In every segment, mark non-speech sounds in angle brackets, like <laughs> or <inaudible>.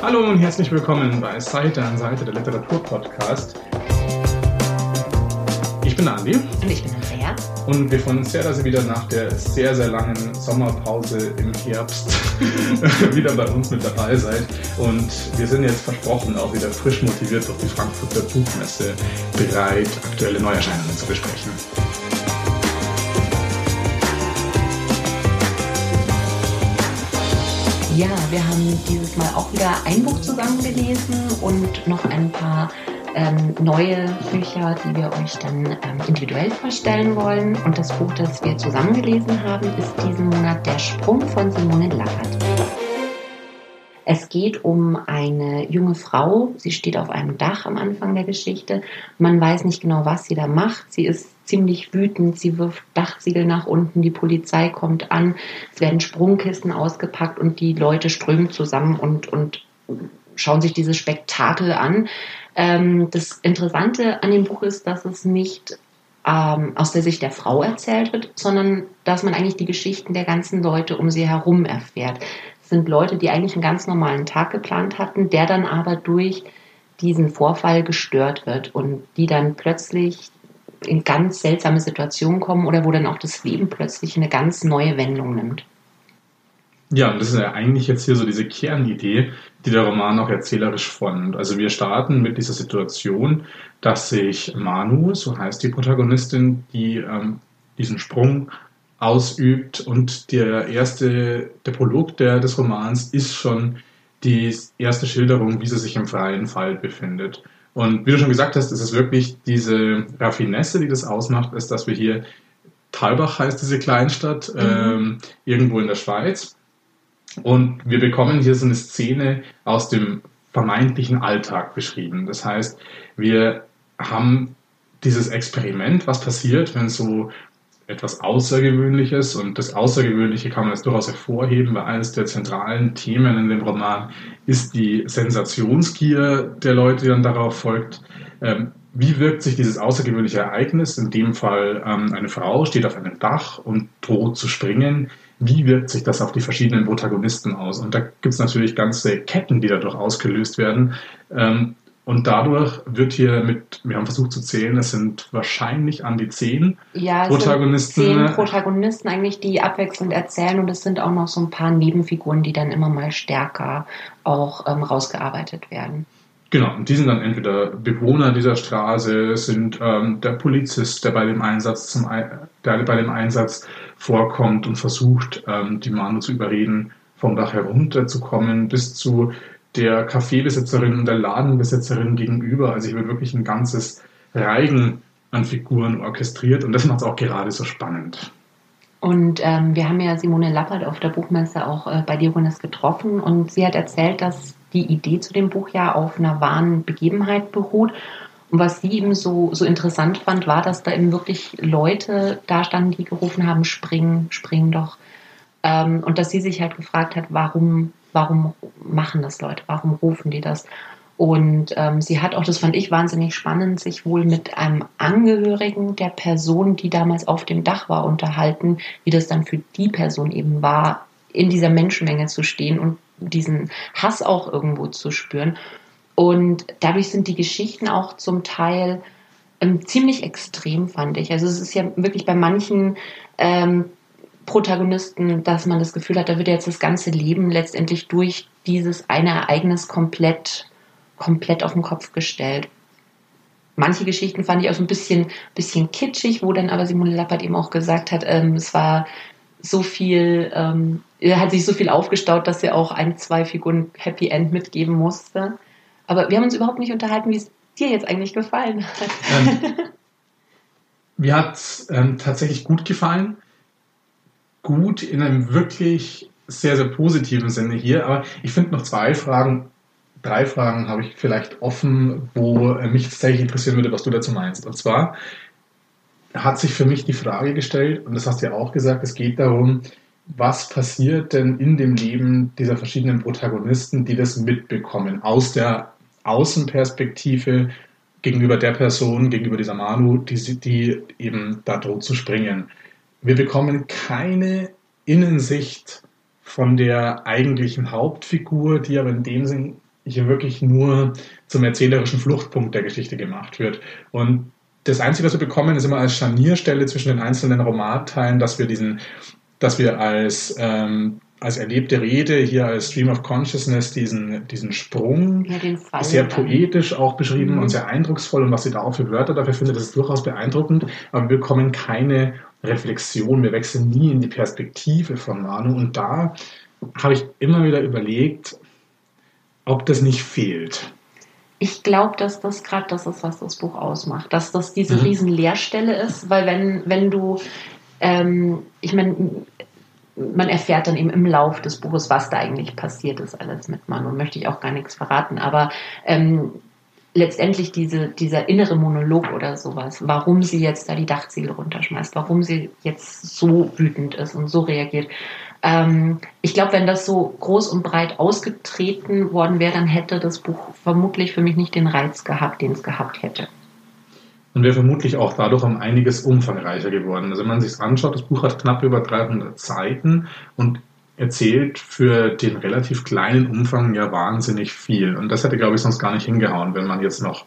Hallo und herzlich willkommen bei Seite an Seite der Literaturpodcast. Ich bin Andi. Und ich bin Andrea. Und wir freuen uns sehr, dass ihr wieder nach der sehr, sehr langen Sommerpause im Herbst <laughs> wieder bei uns mit dabei seid. Und wir sind jetzt versprochen auch wieder frisch motiviert durch die Frankfurter Buchmesse bereit, aktuelle Neuerscheinungen zu besprechen. Ja, wir haben dieses Mal auch wieder ein Buch zusammengelesen und noch ein paar ähm, neue Bücher, die wir euch dann ähm, individuell vorstellen wollen. Und das Buch, das wir zusammengelesen haben, ist diesen Monat Der Sprung von Simone Lappert. Es geht um eine junge Frau. Sie steht auf einem Dach am Anfang der Geschichte. Man weiß nicht genau, was sie da macht. Sie ist ziemlich wütend. Sie wirft Dachsiegel nach unten. Die Polizei kommt an. Es werden Sprungkisten ausgepackt und die Leute strömen zusammen und, und schauen sich dieses Spektakel an. Ähm, das Interessante an dem Buch ist, dass es nicht ähm, aus der Sicht der Frau erzählt wird, sondern dass man eigentlich die Geschichten der ganzen Leute um sie herum erfährt sind Leute, die eigentlich einen ganz normalen Tag geplant hatten, der dann aber durch diesen Vorfall gestört wird und die dann plötzlich in ganz seltsame Situationen kommen oder wo dann auch das Leben plötzlich eine ganz neue Wendung nimmt. Ja, und das ist ja eigentlich jetzt hier so diese Kernidee, die der Roman auch erzählerisch formt. Also wir starten mit dieser Situation, dass sich Manu, so heißt die Protagonistin, die ähm, diesen Sprung ausübt. Und der erste, der Prolog der, des Romans ist schon die erste Schilderung, wie sie sich im freien Fall befindet. Und wie du schon gesagt hast, ist es wirklich diese Raffinesse, die das ausmacht, ist, dass wir hier Talbach heißt diese Kleinstadt, mhm. ähm, irgendwo in der Schweiz. Und wir bekommen hier so eine Szene aus dem vermeintlichen Alltag beschrieben. Das heißt, wir haben dieses Experiment, was passiert, wenn so etwas Außergewöhnliches und das Außergewöhnliche kann man jetzt durchaus hervorheben, weil eines der zentralen Themen in dem Roman ist die Sensationsgier der Leute, die dann darauf folgt. Ähm, wie wirkt sich dieses außergewöhnliche Ereignis, in dem Fall ähm, eine Frau steht auf einem Dach und droht zu springen, wie wirkt sich das auf die verschiedenen Protagonisten aus? Und da gibt es natürlich ganze Ketten, die dadurch ausgelöst werden. Ähm, und dadurch wird hier mit, wir haben versucht zu zählen, es sind wahrscheinlich an die zehn ja, Protagonisten. Zehn Protagonisten eigentlich, die abwechselnd erzählen und es sind auch noch so ein paar Nebenfiguren, die dann immer mal stärker auch ähm, rausgearbeitet werden. Genau, und die sind dann entweder Bewohner dieser Straße, sind ähm, der Polizist, der bei dem Einsatz zum der bei dem Einsatz vorkommt und versucht, ähm, die Manu zu überreden, vom Dach herunterzukommen, bis zu der Kaffeebesitzerin und der Ladenbesitzerin gegenüber. Also ich wird wirklich ein ganzes Reigen an Figuren orchestriert und das macht es auch gerade so spannend. Und ähm, wir haben ja Simone Lappert auf der Buchmesse auch äh, bei Diogenes getroffen und sie hat erzählt, dass die Idee zu dem Buch ja auf einer wahren Begebenheit beruht. Und was sie eben so, so interessant fand, war, dass da eben wirklich Leute da standen, die gerufen haben, spring, spring doch. Ähm, und dass sie sich halt gefragt hat, warum warum machen das Leute, warum rufen die das? Und ähm, sie hat auch, das fand ich wahnsinnig spannend, sich wohl mit einem Angehörigen der Person, die damals auf dem Dach war, unterhalten, wie das dann für die Person eben war, in dieser Menschenmenge zu stehen und diesen Hass auch irgendwo zu spüren. Und dadurch sind die Geschichten auch zum Teil ähm, ziemlich extrem, fand ich. Also es ist ja wirklich bei manchen ähm, Protagonisten, dass man das Gefühl hat, da wird jetzt das ganze Leben letztendlich durch dieses eine Ereignis komplett, komplett auf den Kopf gestellt. Manche Geschichten fand ich auch so ein bisschen, bisschen kitschig, wo dann aber Simone Lappert eben auch gesagt hat, ähm, es war so viel, ähm, er hat sich so viel aufgestaut, dass er auch ein, zwei Figuren Happy End mitgeben musste. Aber wir haben uns überhaupt nicht unterhalten, wie es dir jetzt eigentlich gefallen hat. Ähm, mir hat es ähm, tatsächlich gut gefallen gut in einem wirklich sehr, sehr positiven Sinne hier. Aber ich finde noch zwei Fragen, drei Fragen habe ich vielleicht offen, wo mich tatsächlich interessieren würde, was du dazu meinst. Und zwar hat sich für mich die Frage gestellt, und das hast du ja auch gesagt, es geht darum, was passiert denn in dem Leben dieser verschiedenen Protagonisten, die das mitbekommen, aus der Außenperspektive gegenüber der Person, gegenüber dieser Manu, die, die eben da droht zu springen wir bekommen keine Innensicht von der eigentlichen Hauptfigur, die aber in dem Sinn hier wirklich nur zum erzählerischen Fluchtpunkt der Geschichte gemacht wird. Und das Einzige, was wir bekommen, ist immer als Scharnierstelle zwischen den einzelnen Romanteilen, dass wir diesen, dass wir als ähm, als erlebte Rede hier als Stream of Consciousness diesen, diesen Sprung, ja, sehr poetisch auch beschrieben mhm. und sehr eindrucksvoll und was sie da auch für Wörter dafür findet, das ist durchaus beeindruckend, aber wir bekommen keine Reflexion, wir wechseln nie in die Perspektive von Manu und da habe ich immer wieder überlegt, ob das nicht fehlt. Ich glaube, dass das gerade das ist, was das Buch ausmacht, dass das diese mhm. riesen Leerstelle ist, weil wenn, wenn du, ähm, ich meine, man erfährt dann eben im Lauf des Buches, was da eigentlich passiert ist, alles mit Manu. Möchte ich auch gar nichts verraten. Aber ähm, letztendlich diese, dieser innere Monolog oder sowas, warum sie jetzt da die Dachziegel runterschmeißt, warum sie jetzt so wütend ist und so reagiert. Ähm, ich glaube, wenn das so groß und breit ausgetreten worden wäre, dann hätte das Buch vermutlich für mich nicht den Reiz gehabt, den es gehabt hätte und wäre vermutlich auch dadurch um einiges umfangreicher geworden. Also wenn man sich es anschaut, das Buch hat knapp über 300 Seiten und erzählt für den relativ kleinen Umfang ja wahnsinnig viel. Und das hätte, glaube ich, sonst gar nicht hingehauen, wenn man jetzt noch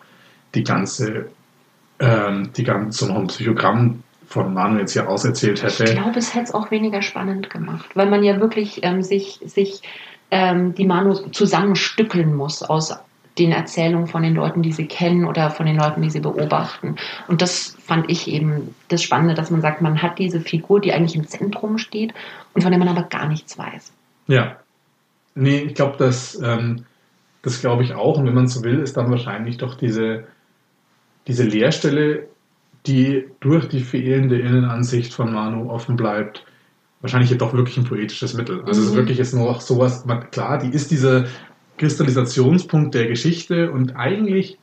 die ganze, ähm, die ganze, so noch ein Psychogramm von Manu jetzt hier auserzählt hätte. Ich glaube, es hätte es auch weniger spannend gemacht, weil man ja wirklich ähm, sich, sich ähm, die Manu zusammenstückeln muss aus den Erzählungen von den Leuten, die sie kennen oder von den Leuten, die sie beobachten. Und das fand ich eben das Spannende, dass man sagt, man hat diese Figur, die eigentlich im Zentrum steht und von der man aber gar nichts weiß. Ja. Nee, ich glaube, das, ähm, das glaube ich auch. Und wenn man so will, ist dann wahrscheinlich doch diese, diese Leerstelle, die durch die fehlende Innenansicht von Manu offen bleibt, wahrscheinlich doch wirklich ein poetisches Mittel. Also mhm. es ist mhm. wirklich jetzt nur auch sowas, man, klar, die ist diese Kristallisationspunkt der Geschichte und eigentlich,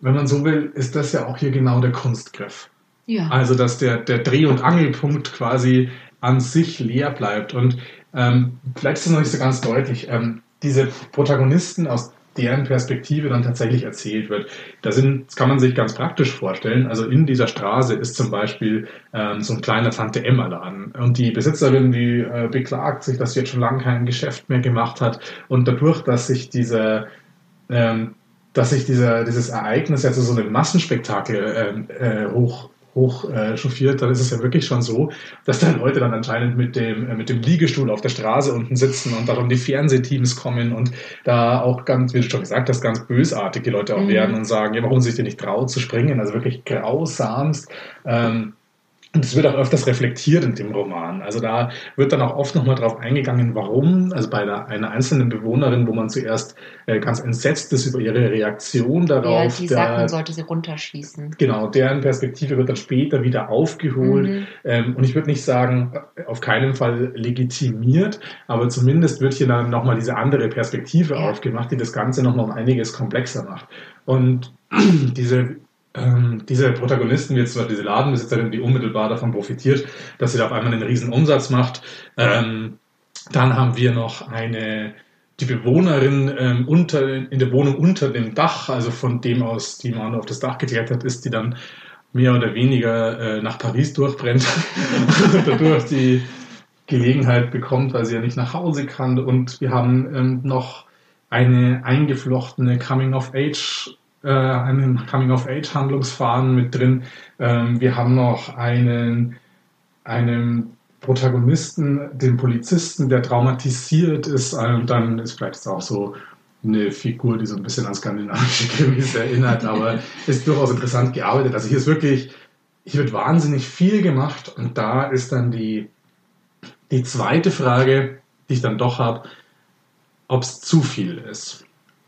wenn man so will, ist das ja auch hier genau der Kunstgriff. Ja. Also, dass der, der Dreh- und Angelpunkt quasi an sich leer bleibt. Und ähm, vielleicht ist das noch nicht so ganz deutlich. Ähm, diese Protagonisten aus deren Perspektive dann tatsächlich erzählt wird. Da sind, das kann man sich ganz praktisch vorstellen. Also in dieser Straße ist zum Beispiel ähm, so ein kleiner Tante Emma Laden und die Besitzerin, die äh, beklagt sich, dass sie jetzt schon lange kein Geschäft mehr gemacht hat und dadurch, dass sich dieser ähm, dass sich dieser, dieses Ereignis jetzt so einem Massenspektakel äh, äh, hoch hoch äh, chauffiert, dann ist es ja wirklich schon so, dass da Leute dann anscheinend mit dem, äh, mit dem Liegestuhl auf der Straße unten sitzen und darum die Fernsehteams kommen und da auch ganz, wie du schon gesagt hast, ganz bösartige Leute auch mhm. werden und sagen, ja, warum sich dir nicht traut zu springen, also wirklich grausamst. Ähm, und es wird auch öfters reflektiert in dem Roman. Also da wird dann auch oft nochmal drauf eingegangen, warum, also bei einer, einer einzelnen Bewohnerin, wo man zuerst äh, ganz entsetzt ist über ihre Reaktion darauf. Ja, die sagt, man sollte sie runterschießen. Genau, deren Perspektive wird dann später wieder aufgeholt. Mhm. Ähm, und ich würde nicht sagen, auf keinen Fall legitimiert, aber zumindest wird hier dann nochmal diese andere Perspektive ja. aufgemacht, die das Ganze nochmal um einiges komplexer macht. Und <clears throat> diese ähm, diese Protagonisten, wie jetzt diese Ladenbesitzerin, die unmittelbar davon profitiert, dass sie da auf einmal einen riesen Umsatz macht. Ähm, dann haben wir noch eine, die Bewohnerin ähm, unter, in der Wohnung unter dem Dach, also von dem aus, die man auf das Dach geklettert ist, die dann mehr oder weniger äh, nach Paris durchbrennt <laughs> und dadurch die Gelegenheit bekommt, weil sie ja nicht nach Hause kann. Und wir haben ähm, noch eine eingeflochtene Coming-of-Age äh, einen Coming-of-Age-Handlungsfaden mit drin. Ähm, wir haben noch einen, einen Protagonisten, den Polizisten, der traumatisiert ist. Und dann ist vielleicht auch so eine Figur, die so ein bisschen an skandinavische Krimis erinnert, <laughs> aber ist durchaus interessant gearbeitet. Also hier ist wirklich, hier wird wahnsinnig viel gemacht und da ist dann die, die zweite Frage, die ich dann doch habe, ob es zu viel ist.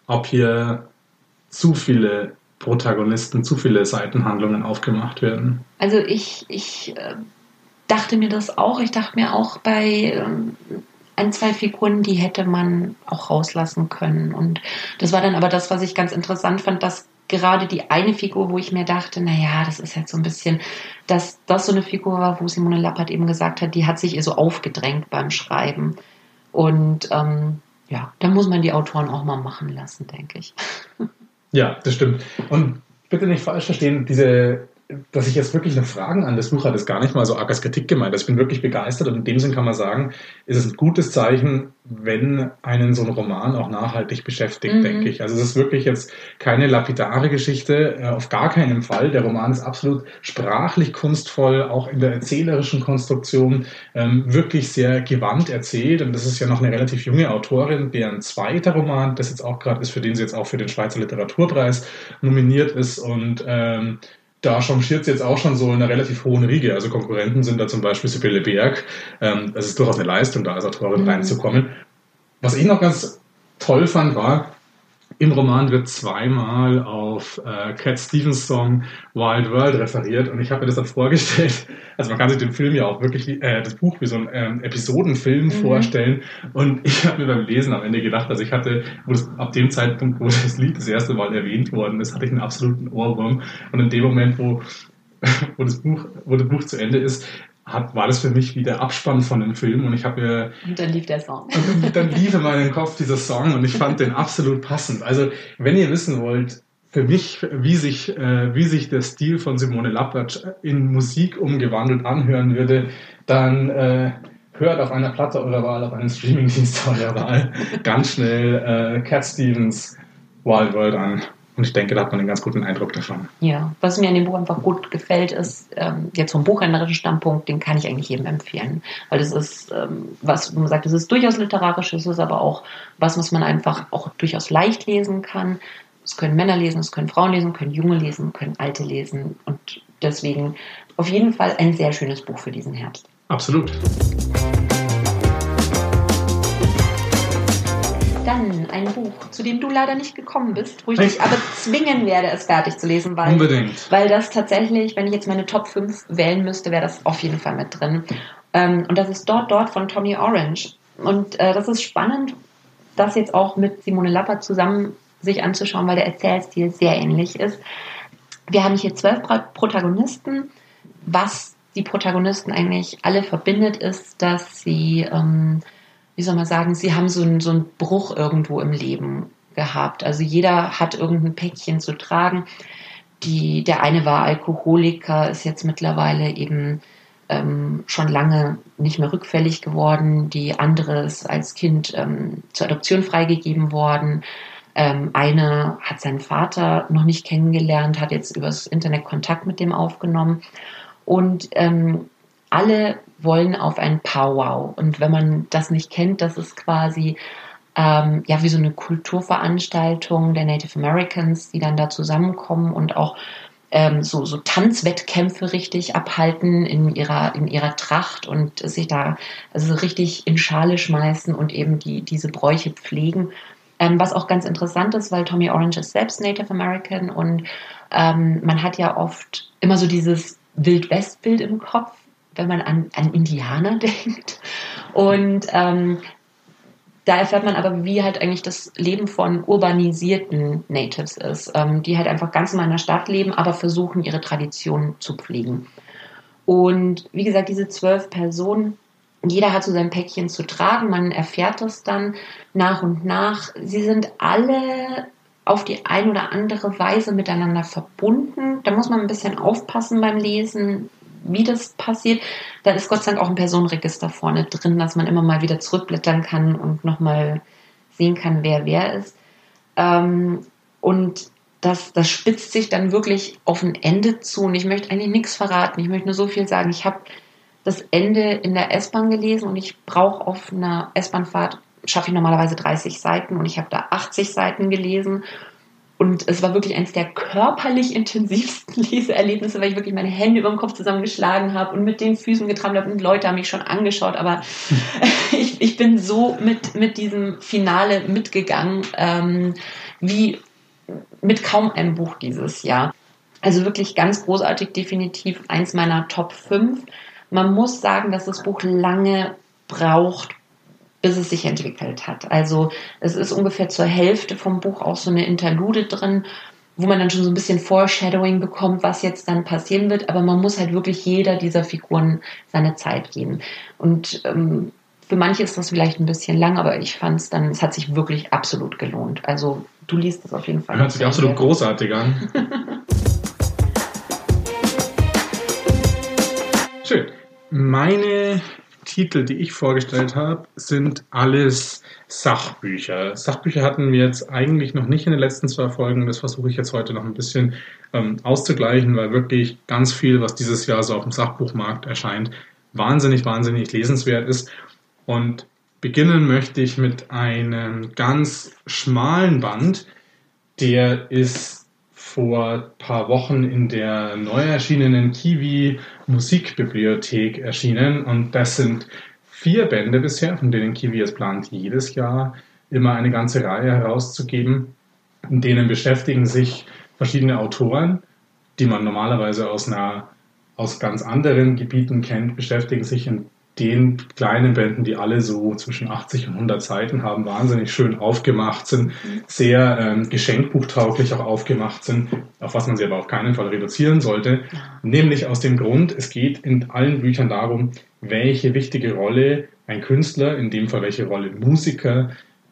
Ob hier zu viele Protagonisten, zu viele Seitenhandlungen aufgemacht werden. Also ich, ich äh, dachte mir das auch. Ich dachte mir auch bei ähm, ein, zwei Figuren, die hätte man auch rauslassen können. Und das war dann aber das, was ich ganz interessant fand, dass gerade die eine Figur, wo ich mir dachte, naja, das ist jetzt so ein bisschen, dass das so eine Figur war, wo Simone Lappert eben gesagt hat, die hat sich ihr so aufgedrängt beim Schreiben. Und ähm, ja, da muss man die Autoren auch mal machen lassen, denke ich. <laughs> Ja, das stimmt. Und bitte nicht falsch verstehen, diese, dass ich jetzt wirklich noch Fragen an das Buch hatte, ist gar nicht mal so arg als Kritik gemeint. Also ich bin wirklich begeistert und in dem Sinn kann man sagen, ist es ein gutes Zeichen, wenn einen so ein Roman auch nachhaltig beschäftigt, mhm. denke ich. Also es ist wirklich jetzt keine lapidare Geschichte, äh, auf gar keinen Fall. Der Roman ist absolut sprachlich kunstvoll, auch in der erzählerischen Konstruktion ähm, wirklich sehr gewandt erzählt. Und das ist ja noch eine relativ junge Autorin, deren zweiter Roman, das jetzt auch gerade ist, für den sie jetzt auch für den Schweizer Literaturpreis nominiert ist und ähm, da changiert sie jetzt auch schon so in einer relativ hohen Riege. Also Konkurrenten sind da zum Beispiel Sibylle Berg. Ähm, es ist durchaus eine Leistung, da als Autorin mhm. reinzukommen. Was ich noch ganz toll fand, war, im Roman wird zweimal auf äh, Cat Stevens Song Wild World referiert und ich habe mir das dann vorgestellt. Also man kann sich den Film ja auch wirklich, äh, das Buch wie so ein ähm, Episodenfilm mhm. vorstellen und <laughs> ich habe mir beim Lesen am Ende gedacht, also ich hatte, das, ab dem Zeitpunkt, wo das Lied das erste Mal erwähnt worden ist, hatte ich einen absoluten Ohrwurm und in dem Moment, wo <laughs> wo das Buch, wo das Buch zu Ende ist, hat, war das für mich wie der Abspann von dem Film und ich habe mir und dann lief der Song und dann lief in meinem Kopf dieser Song und ich fand den absolut passend. Also wenn ihr wissen wollt, für mich, wie sich, äh, wie sich der Stil von Simone Lappert in Musik umgewandelt anhören würde, dann äh, hört auf einer Platte eurer Wahl, auf einem Streamingdienst <laughs> eurer Wahl ganz schnell äh, Cat Stevens Wild World an. Und ich denke, da hat man einen ganz guten Eindruck davon. Ja, was mir an dem Buch einfach gut gefällt, ist ähm, jetzt vom buchhändlerischen Standpunkt, den kann ich eigentlich jedem empfehlen. Weil das ist, ähm, was man sagt, es ist durchaus literarisch, es ist aber auch was, was man einfach auch durchaus leicht lesen kann. Es können Männer lesen, es können Frauen lesen, können Junge lesen, können Alte lesen. Und deswegen auf jeden Fall ein sehr schönes Buch für diesen Herbst. Absolut. Dann ein Buch, zu dem du leider nicht gekommen bist, wo ich dich aber zwingen werde, es fertig zu lesen, weil, Unbedingt. weil das tatsächlich, wenn ich jetzt meine Top 5 wählen müsste, wäre das auf jeden Fall mit drin. Ähm, und das ist dort, dort von Tommy Orange. Und äh, das ist spannend, das jetzt auch mit Simone Lappert zusammen sich anzuschauen, weil der Erzählstil sehr ähnlich ist. Wir haben hier zwölf Protagonisten. Was die Protagonisten eigentlich alle verbindet, ist, dass sie ähm, wie soll man sagen, sie haben so einen, so einen Bruch irgendwo im Leben gehabt. Also jeder hat irgendein Päckchen zu tragen. Die, der eine war Alkoholiker, ist jetzt mittlerweile eben ähm, schon lange nicht mehr rückfällig geworden. Die andere ist als Kind ähm, zur Adoption freigegeben worden. Ähm, eine hat seinen Vater noch nicht kennengelernt, hat jetzt übers Internet Kontakt mit dem aufgenommen. Und ähm, alle wollen auf ein Powwow. Und wenn man das nicht kennt, das ist quasi ähm, ja wie so eine Kulturveranstaltung der Native Americans, die dann da zusammenkommen und auch ähm, so, so Tanzwettkämpfe richtig abhalten in ihrer, in ihrer Tracht und sich da also richtig in Schale schmeißen und eben die, diese Bräuche pflegen. Ähm, was auch ganz interessant ist, weil Tommy Orange ist selbst Native American und ähm, man hat ja oft immer so dieses Wild-West-Bild im Kopf, wenn man an, an Indianer <laughs> denkt. Und ähm, da erfährt man aber, wie halt eigentlich das Leben von urbanisierten Natives ist, ähm, die halt einfach ganz in einer Stadt leben, aber versuchen, ihre Tradition zu pflegen. Und wie gesagt, diese zwölf Personen, jeder hat so sein Päckchen zu tragen, man erfährt das dann nach und nach. Sie sind alle auf die ein oder andere Weise miteinander verbunden. Da muss man ein bisschen aufpassen beim Lesen, wie das passiert. Da ist Gott sei Dank auch ein Personenregister vorne drin, dass man immer mal wieder zurückblättern kann und nochmal sehen kann, wer wer ist. Ähm, und das, das spitzt sich dann wirklich auf ein Ende zu. Und ich möchte eigentlich nichts verraten. Ich möchte nur so viel sagen. Ich habe das Ende in der S-Bahn gelesen und ich brauche auf einer S-Bahnfahrt, schaffe ich normalerweise 30 Seiten und ich habe da 80 Seiten gelesen und es war wirklich eines der körperlich intensivsten <laughs> Leseerlebnisse, weil ich wirklich meine Hände über dem Kopf zusammengeschlagen habe und mit den Füßen getrampelt habe und Leute haben mich schon angeschaut. Aber <laughs> ich, ich bin so mit, mit diesem Finale mitgegangen, ähm, wie mit kaum einem Buch dieses Jahr. Also wirklich ganz großartig, definitiv eins meiner Top 5. Man muss sagen, dass das Buch lange braucht, bis es sich entwickelt hat. Also es ist ungefähr zur Hälfte vom Buch auch so eine Interlude drin, wo man dann schon so ein bisschen Foreshadowing bekommt, was jetzt dann passieren wird. Aber man muss halt wirklich jeder dieser Figuren seine Zeit geben. Und ähm, für manche ist das vielleicht ein bisschen lang, aber ich fand es dann, es hat sich wirklich absolut gelohnt. Also du liest es auf jeden Fall. Hört sich absolut großartig an. <laughs> Schön. Meine Titel, die ich vorgestellt habe, sind alles Sachbücher. Sachbücher hatten wir jetzt eigentlich noch nicht in den letzten zwei Folgen. Das versuche ich jetzt heute noch ein bisschen ähm, auszugleichen, weil wirklich ganz viel, was dieses Jahr so auf dem Sachbuchmarkt erscheint, wahnsinnig, wahnsinnig lesenswert ist. Und beginnen möchte ich mit einem ganz schmalen Band. Der ist vor ein paar Wochen in der neu erschienenen Kiwi Musikbibliothek erschienen und das sind vier Bände bisher, von denen Kiwi es plant, jedes Jahr immer eine ganze Reihe herauszugeben. In denen beschäftigen sich verschiedene Autoren, die man normalerweise aus einer aus ganz anderen Gebieten kennt, beschäftigen sich in den kleinen Bänden, die alle so zwischen 80 und 100 Seiten haben, wahnsinnig schön aufgemacht sind, sehr ähm, geschenkbuchtauglich auch aufgemacht sind, auf was man sie aber auf keinen Fall reduzieren sollte. Nämlich aus dem Grund, es geht in allen Büchern darum, welche wichtige Rolle ein Künstler, in dem Fall welche Rolle Musiker,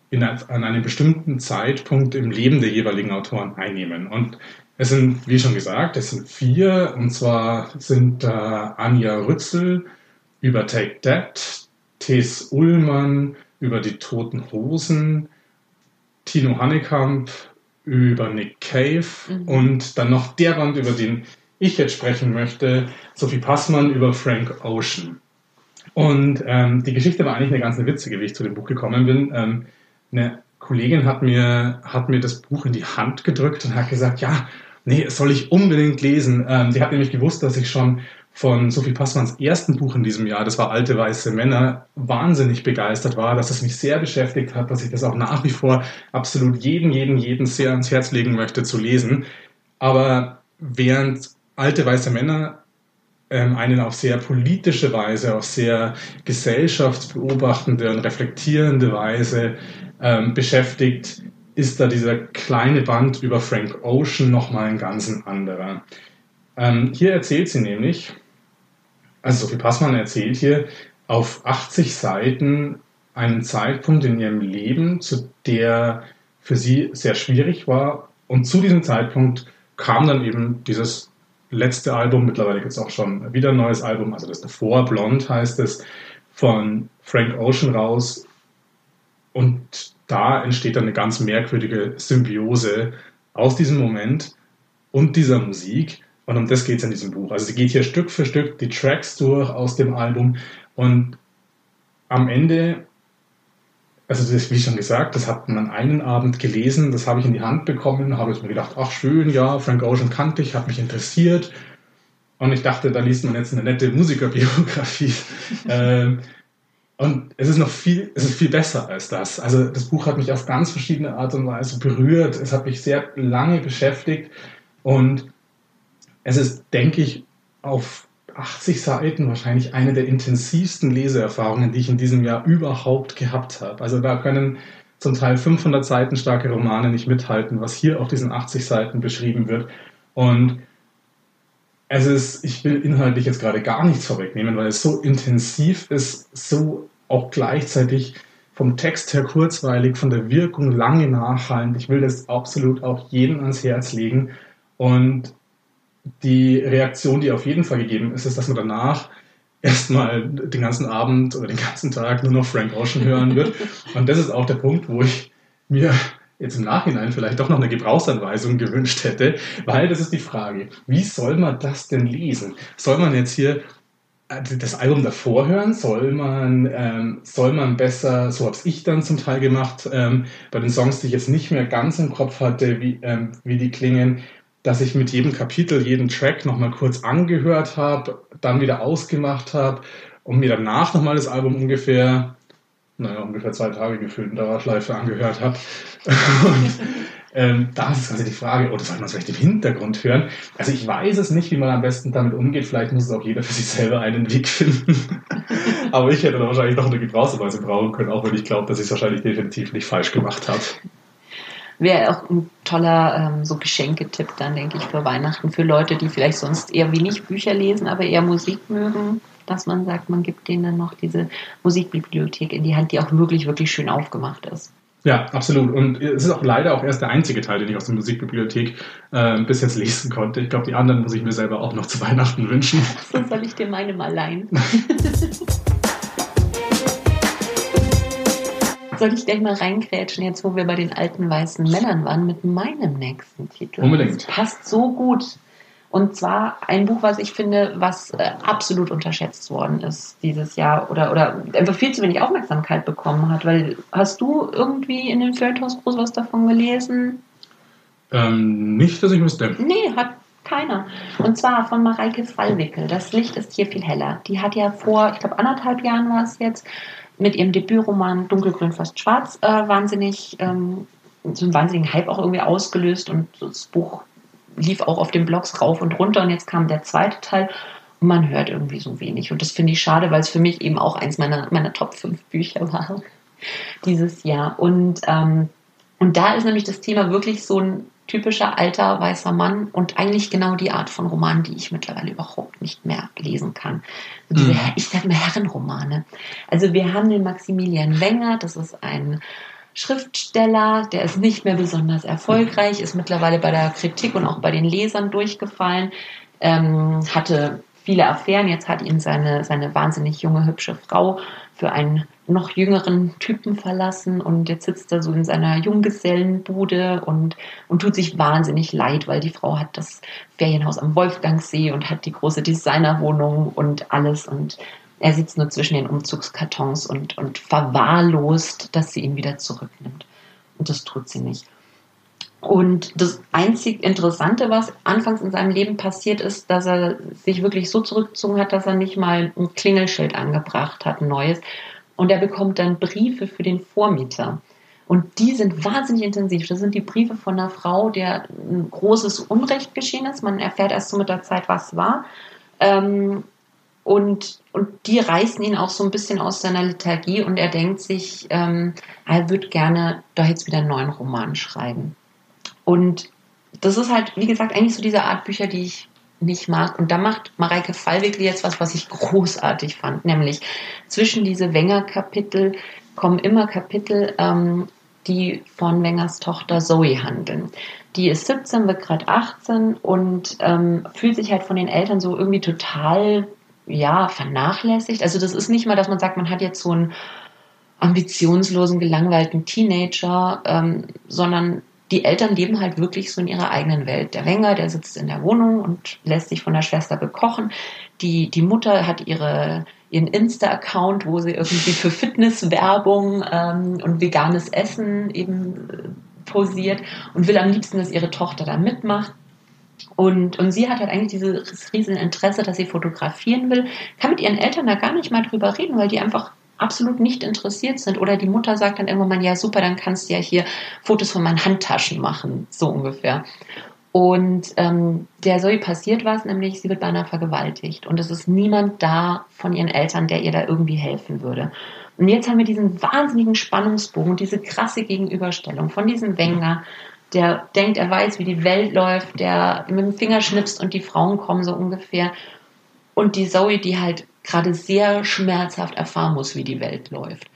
in, an einem bestimmten Zeitpunkt im Leben der jeweiligen Autoren einnehmen. Und es sind, wie schon gesagt, es sind vier, und zwar sind äh, Anja Rützel, über Take That, Thes Ullmann über die Toten Hosen, Tino Hannekamp über Nick Cave mhm. und dann noch der Band, über den ich jetzt sprechen möchte, Sophie Passmann über Frank Ocean. Und ähm, die Geschichte war eigentlich eine ganz witzige, wie ich zu dem Buch gekommen bin. Ähm, eine Kollegin hat mir, hat mir das Buch in die Hand gedrückt und hat gesagt, ja, nee, soll ich unbedingt lesen. Ähm, die hat nämlich gewusst, dass ich schon von Sophie Passmanns ersten Buch in diesem Jahr, das war Alte Weiße Männer, wahnsinnig begeistert war, dass es mich sehr beschäftigt hat, dass ich das auch nach wie vor absolut jeden, jeden, jeden sehr ans Herz legen möchte zu lesen. Aber während Alte Weiße Männer ähm, einen auf sehr politische Weise, auf sehr gesellschaftsbeobachtende und reflektierende Weise ähm, beschäftigt, ist da dieser kleine Band über Frank Ocean nochmal ein ganz anderer. Ähm, hier erzählt sie nämlich, also Sophie Passmann erzählt hier auf 80 Seiten einen Zeitpunkt in ihrem Leben, zu der für sie sehr schwierig war. Und zu diesem Zeitpunkt kam dann eben dieses letzte Album, mittlerweile gibt es auch schon wieder ein neues Album, also das davor, Blond heißt es, von Frank Ocean raus. Und da entsteht dann eine ganz merkwürdige Symbiose aus diesem Moment und dieser Musik. Und um das geht es in diesem Buch. Also sie geht hier Stück für Stück die Tracks durch aus dem Album und am Ende, also das, wie schon gesagt, das hat man einen Abend gelesen, das habe ich in die Hand bekommen, habe ich mir gedacht, ach schön, ja, Frank Ocean kannte ich, hat mich interessiert. Und ich dachte, da liest man jetzt eine nette Musikerbiografie. <laughs> ähm, und es ist noch viel, es ist viel besser als das. Also das Buch hat mich auf ganz verschiedene Art und Weise berührt. Es hat mich sehr lange beschäftigt und es ist, denke ich, auf 80 Seiten wahrscheinlich eine der intensivsten Leseerfahrungen, die ich in diesem Jahr überhaupt gehabt habe. Also da können zum Teil 500 Seiten starke Romane nicht mithalten, was hier auf diesen 80 Seiten beschrieben wird. Und es ist, ich will inhaltlich jetzt gerade gar nichts vorwegnehmen, weil es so intensiv ist, so auch gleichzeitig vom Text her kurzweilig, von der Wirkung lange nachhallend. Ich will das absolut auch jedem ans Herz legen. Und die Reaktion, die auf jeden Fall gegeben ist, ist, dass man danach erstmal den ganzen Abend oder den ganzen Tag nur noch Frank Ocean hören wird. <laughs> Und das ist auch der Punkt, wo ich mir jetzt im Nachhinein vielleicht doch noch eine Gebrauchsanweisung gewünscht hätte, weil das ist die Frage, wie soll man das denn lesen? Soll man jetzt hier äh, das Album davor hören? Soll man, ähm, soll man besser, so habe ich dann zum Teil gemacht, ähm, bei den Songs, die ich jetzt nicht mehr ganz im Kopf hatte, wie, ähm, wie die klingen, dass ich mit jedem Kapitel jeden Track nochmal kurz angehört habe, dann wieder ausgemacht habe und mir danach nochmal das Album ungefähr, naja, ungefähr zwei Tage gefühlt in Dauerschleife angehört habe. <laughs> und ähm, da ist also die Frage, oder soll man es vielleicht im Hintergrund hören? Also ich weiß es nicht, wie man am besten damit umgeht. Vielleicht muss es auch jeder für sich selber einen Weg finden. <laughs> Aber ich hätte da wahrscheinlich noch eine Gebrauchsweise brauchen können, auch wenn ich glaube, dass ich es wahrscheinlich definitiv nicht falsch gemacht habe. Wäre auch ein toller ähm, so Geschenketipp dann, denke ich, für Weihnachten, für Leute, die vielleicht sonst eher wenig Bücher lesen, aber eher Musik mögen, dass man sagt, man gibt denen dann noch diese Musikbibliothek in die Hand, die auch wirklich, wirklich schön aufgemacht ist. Ja, absolut. Und es ist auch leider auch erst der einzige Teil, den ich aus der Musikbibliothek äh, bis jetzt lesen konnte. Ich glaube, die anderen muss ich mir selber auch noch zu Weihnachten wünschen. <laughs> So soll ich dir meine mal leihen. <laughs> Soll ich gleich mal reingrätschen, jetzt wo wir bei den alten weißen Männern waren, mit meinem nächsten Titel? Unbedingt. Das passt so gut. Und zwar ein Buch, was ich finde, was äh, absolut unterschätzt worden ist dieses Jahr oder, oder einfach viel zu wenig Aufmerksamkeit bekommen hat. Weil hast du irgendwie in den Feuilletons groß was davon gelesen? Ähm, nicht, dass ich wüsste. Nee, hat keiner. Und zwar von Mareike Fallwickel. Das Licht ist hier viel heller. Die hat ja vor, ich glaube, anderthalb Jahren war es jetzt, mit ihrem Debütroman Dunkelgrün fast schwarz äh, wahnsinnig, ähm, so einen wahnsinnigen Hype auch irgendwie ausgelöst und das Buch lief auch auf den Blogs rauf und runter und jetzt kam der zweite Teil und man hört irgendwie so wenig. Und das finde ich schade, weil es für mich eben auch eins meiner, meiner Top 5 Bücher <laughs> war dieses Jahr. Und, ähm, und da ist nämlich das Thema wirklich so ein typischer alter weißer Mann und eigentlich genau die Art von Roman, die ich mittlerweile überhaupt nicht mehr lesen kann. Diese, mhm. Ich sage mal Herrenromane. Also wir haben den Maximilian Wenger, das ist ein Schriftsteller, der ist nicht mehr besonders erfolgreich, ist mittlerweile bei der Kritik und auch bei den Lesern durchgefallen, ähm, hatte viele Affären, jetzt hat ihn seine, seine wahnsinnig junge, hübsche Frau für einen noch jüngeren Typen verlassen und jetzt sitzt er so in seiner Junggesellenbude und, und tut sich wahnsinnig leid, weil die Frau hat das Ferienhaus am Wolfgangsee und hat die große Designerwohnung und alles und er sitzt nur zwischen den Umzugskartons und, und verwahrlost, dass sie ihn wieder zurücknimmt. Und das tut sie nicht. Und das einzig Interessante, was anfangs in seinem Leben passiert ist, dass er sich wirklich so zurückgezogen hat, dass er nicht mal ein Klingelschild angebracht hat, ein neues. Und er bekommt dann Briefe für den Vormieter. Und die sind wahnsinnig intensiv. Das sind die Briefe von einer Frau, der ein großes Unrecht geschehen ist. Man erfährt erst so mit der Zeit, was war. Ähm, und, und die reißen ihn auch so ein bisschen aus seiner Lethargie und er denkt sich, ähm, er würde gerne doch jetzt wieder einen neuen Roman schreiben. Und das ist halt, wie gesagt, eigentlich so diese Art Bücher, die ich nicht mag. Und da macht Mareike Fallwickel jetzt was, was ich großartig fand, nämlich zwischen diese Wenger-Kapitel kommen immer Kapitel, ähm, die von Wengers Tochter Zoe handeln. Die ist 17, wird gerade 18 und ähm, fühlt sich halt von den Eltern so irgendwie total, ja, vernachlässigt. Also das ist nicht mal, dass man sagt, man hat jetzt so einen ambitionslosen, gelangweilten Teenager, ähm, sondern die Eltern leben halt wirklich so in ihrer eigenen Welt. Der Wenger, der sitzt in der Wohnung und lässt sich von der Schwester bekochen. Die, die Mutter hat ihre, ihren Insta-Account, wo sie irgendwie für Fitnesswerbung ähm, und veganes Essen eben äh, posiert und will am liebsten, dass ihre Tochter da mitmacht. Und, und sie hat halt eigentlich dieses riesen Interesse, dass sie fotografieren will, kann mit ihren Eltern da gar nicht mal drüber reden, weil die einfach absolut nicht interessiert sind. Oder die Mutter sagt dann irgendwann mal, ja super, dann kannst du ja hier Fotos von meinen Handtaschen machen, so ungefähr. Und ähm, der Zoe passiert was, nämlich sie wird beinahe vergewaltigt. Und es ist niemand da von ihren Eltern, der ihr da irgendwie helfen würde. Und jetzt haben wir diesen wahnsinnigen Spannungsbogen, diese krasse Gegenüberstellung von diesem Wenger, der denkt, er weiß, wie die Welt läuft, der mit dem Finger schnipst und die Frauen kommen so ungefähr. Und die Zoe, die halt gerade sehr schmerzhaft erfahren muss, wie die Welt läuft.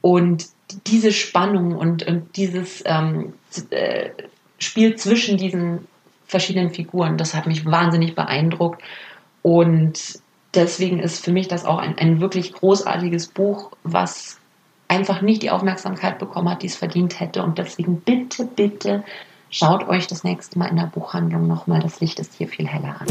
Und diese Spannung und, und dieses ähm, äh, Spiel zwischen diesen verschiedenen Figuren, das hat mich wahnsinnig beeindruckt. Und deswegen ist für mich das auch ein, ein wirklich großartiges Buch, was einfach nicht die Aufmerksamkeit bekommen hat, die es verdient hätte. Und deswegen bitte, bitte schaut euch das nächste Mal in der Buchhandlung nochmal Das Licht ist hier viel heller an.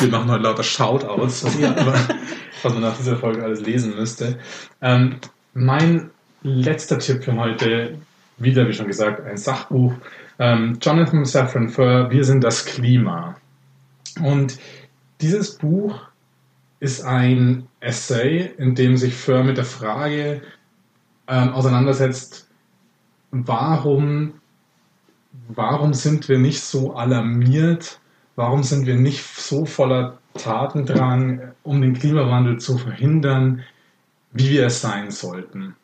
Wir machen heute lauter Shoutouts, was, <laughs> was man nach dieser Folge alles lesen müsste. Ähm, mein letzter Tipp für heute, wieder wie schon gesagt, ein Sachbuch. Ähm, Jonathan Safran Foer, Wir sind das Klima. Und dieses Buch ist ein Essay, in dem sich Foer mit der Frage ähm, auseinandersetzt, warum, warum sind wir nicht so alarmiert Warum sind wir nicht so voller Tatendrang, um den Klimawandel zu verhindern, wie wir es sein sollten?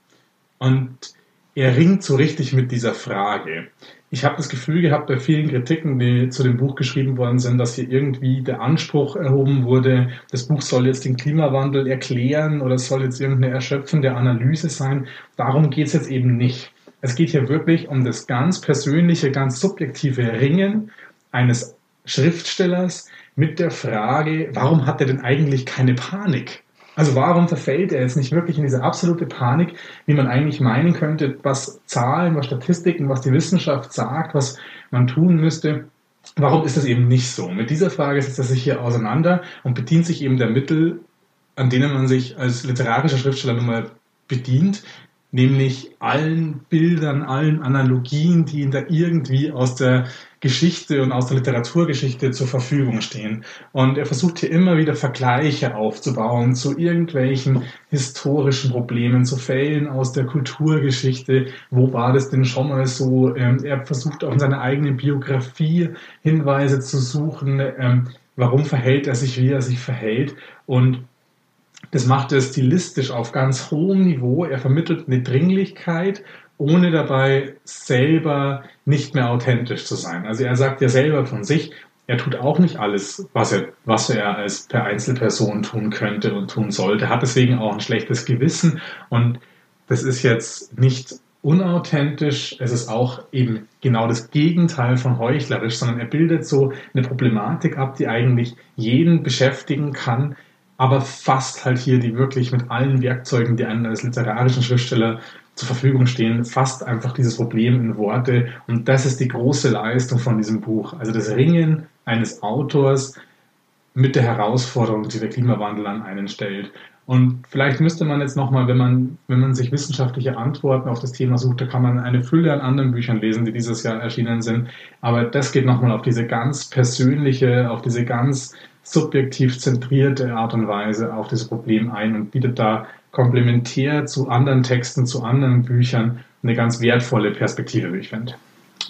Und er ringt so richtig mit dieser Frage. Ich habe das Gefühl gehabt bei vielen Kritiken, die zu dem Buch geschrieben worden sind, dass hier irgendwie der Anspruch erhoben wurde, das Buch soll jetzt den Klimawandel erklären oder soll jetzt irgendeine erschöpfende Analyse sein. Darum geht es jetzt eben nicht. Es geht hier wirklich um das ganz persönliche, ganz subjektive Ringen eines Schriftstellers mit der Frage, warum hat er denn eigentlich keine Panik? Also warum verfällt er jetzt nicht wirklich in diese absolute Panik, wie man eigentlich meinen könnte, was Zahlen, was Statistiken, was die Wissenschaft sagt, was man tun müsste? Warum ist das eben nicht so? Mit dieser Frage setzt er sich hier auseinander und bedient sich eben der Mittel, an denen man sich als literarischer Schriftsteller nun mal bedient, nämlich allen Bildern, allen Analogien, die ihn da irgendwie aus der Geschichte und aus der Literaturgeschichte zur Verfügung stehen. Und er versucht hier immer wieder Vergleiche aufzubauen zu irgendwelchen historischen Problemen, zu Fällen aus der Kulturgeschichte. Wo war das denn schon mal so? Ähm, er versucht auch in seiner eigenen Biografie Hinweise zu suchen. Ähm, warum verhält er sich, wie er sich verhält? Und das macht er stilistisch auf ganz hohem Niveau. Er vermittelt eine Dringlichkeit, ohne dabei selber nicht mehr authentisch zu sein. Also er sagt ja selber von sich, er tut auch nicht alles, was er, was er als per Einzelperson tun könnte und tun sollte, hat deswegen auch ein schlechtes Gewissen und das ist jetzt nicht unauthentisch, es ist auch eben genau das Gegenteil von heuchlerisch, sondern er bildet so eine Problematik ab, die eigentlich jeden beschäftigen kann, aber fasst halt hier die wirklich mit allen Werkzeugen, die einem als literarischen Schriftsteller zur Verfügung stehen, fasst einfach dieses Problem in Worte. Und das ist die große Leistung von diesem Buch. Also das Ringen eines Autors mit der Herausforderung, die der Klimawandel an einen stellt. Und vielleicht müsste man jetzt nochmal, wenn man, wenn man sich wissenschaftliche Antworten auf das Thema sucht, da kann man eine Fülle an anderen Büchern lesen, die dieses Jahr erschienen sind. Aber das geht nochmal auf diese ganz persönliche, auf diese ganz subjektiv zentrierte Art und Weise auf das Problem ein und bietet da komplementär zu anderen Texten, zu anderen Büchern eine ganz wertvolle Perspektive, wie ich finde.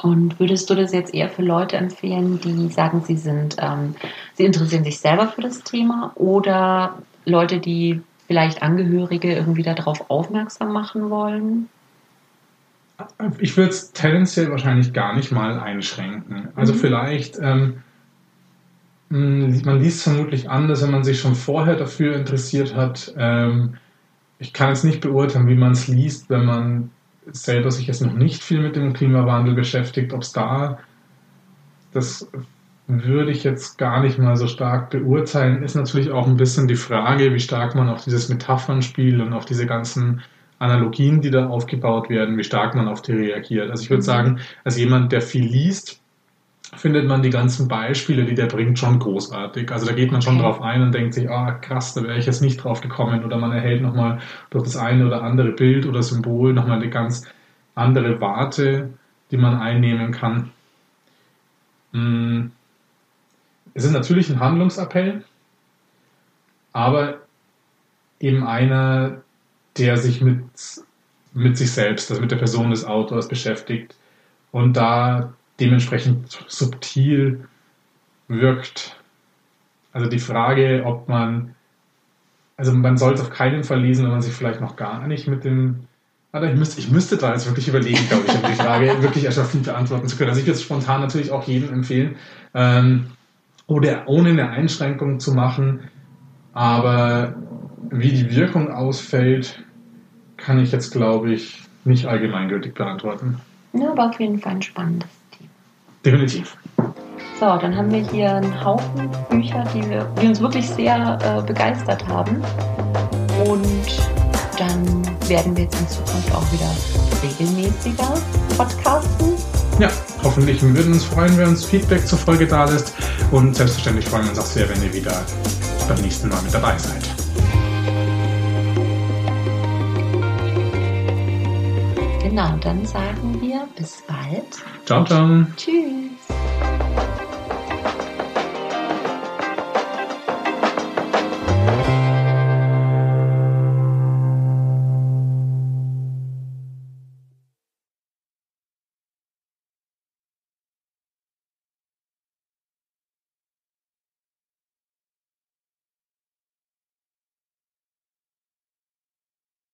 Und würdest du das jetzt eher für Leute empfehlen, die sagen, sie sind, ähm, sie interessieren sich selber für das Thema oder Leute, die vielleicht Angehörige irgendwie darauf aufmerksam machen wollen? Ich würde es tendenziell wahrscheinlich gar nicht mal einschränken. Also mhm. vielleicht ähm, hm, man liest vermutlich anders, wenn man sich schon vorher dafür interessiert hat. Ähm, ich kann jetzt nicht beurteilen, wie man es liest, wenn man selber sich jetzt noch nicht viel mit dem Klimawandel beschäftigt, ob es da, das würde ich jetzt gar nicht mal so stark beurteilen, ist natürlich auch ein bisschen die Frage, wie stark man auf dieses Metaphernspiel und auf diese ganzen Analogien, die da aufgebaut werden, wie stark man auf die reagiert. Also ich würde mhm. sagen, als jemand, der viel liest, findet man die ganzen Beispiele, die der bringt, schon großartig. Also da geht man schon drauf ein und denkt sich, ah krass, da wäre ich jetzt nicht drauf gekommen. Oder man erhält nochmal durch das eine oder andere Bild oder Symbol nochmal eine ganz andere Warte, die man einnehmen kann. Mm. Es ist natürlich ein Handlungsappell, aber eben einer, der sich mit, mit sich selbst, also mit der Person des Autors beschäftigt und da dementsprechend subtil wirkt. Also die Frage, ob man, also man sollte es auf keinen Fall lesen, wenn man sich vielleicht noch gar nicht mit dem, also ich müsste, ich müsste da jetzt wirklich überlegen, glaube ich, um die Frage <laughs> wirklich erschöpfend beantworten zu können. Also ich würde es spontan natürlich auch jedem empfehlen, ähm, oder ohne eine Einschränkung zu machen, aber wie die Wirkung ausfällt, kann ich jetzt, glaube ich, nicht allgemeingültig beantworten. Ja, aber auf jeden Fall ein spannendes Definitiv. So, dann haben wir hier einen Haufen Bücher, die, wir, die uns wirklich sehr äh, begeistert haben. Und dann werden wir jetzt in Zukunft auch wieder regelmäßiger podcasten. Ja, hoffentlich. Wir würden uns freuen, wenn uns Feedback zur Folge da lässt. Und selbstverständlich freuen wir uns auch sehr, wenn ihr wieder beim nächsten Mal mit dabei seid. Genau, dann sagen wir bis bald. Ciao, ciao. Tschüss.